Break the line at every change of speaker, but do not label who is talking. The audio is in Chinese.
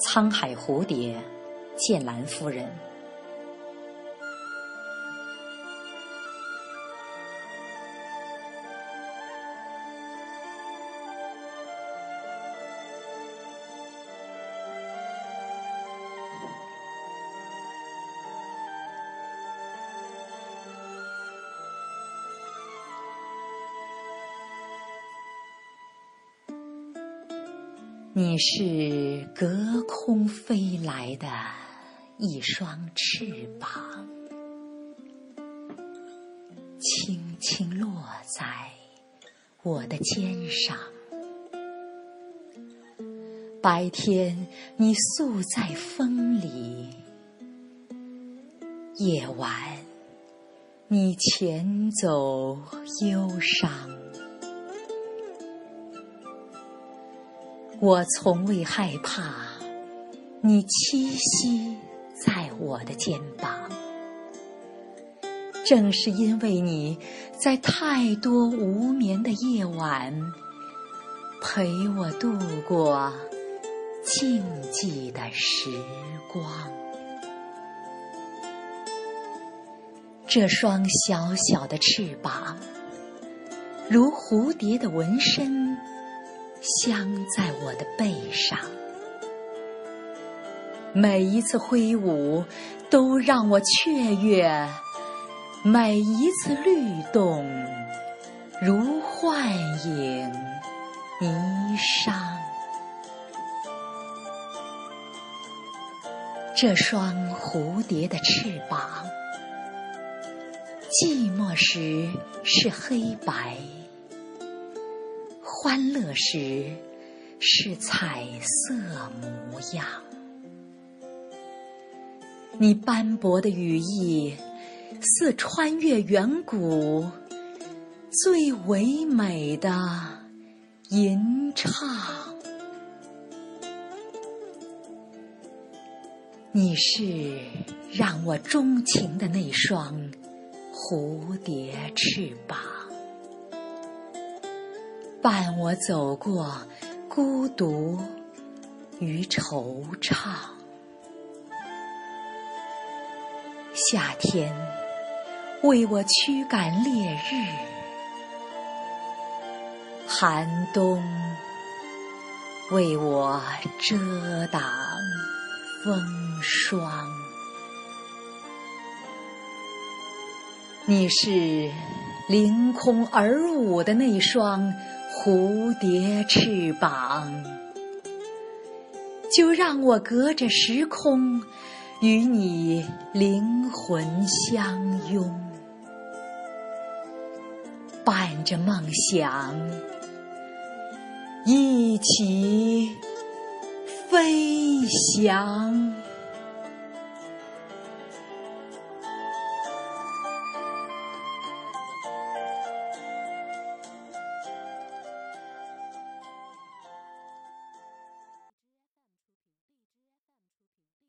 沧海蝴蝶，剑兰夫人。你是隔空飞来的一双翅膀，轻轻落在我的肩上。白天你宿在风里，夜晚你潜走忧伤。我从未害怕你栖息在我的肩膀，正是因为你在太多无眠的夜晚陪我度过静寂的时光。这双小小的翅膀，如蝴蝶的纹身。镶在我的背上，每一次挥舞都让我雀跃，每一次律动如幻影霓裳。这双蝴蝶的翅膀，寂寞时是黑白。欢乐时是彩色模样，你斑驳的羽翼似穿越远古最唯美的吟唱。你是让我钟情的那双蝴蝶翅膀。伴我走过孤独与惆怅，夏天为我驱赶烈日，寒冬为我遮挡风霜。你是凌空而舞的那双。蝴蝶翅膀，就让我隔着时空与你灵魂相拥，伴着梦想一起飞翔。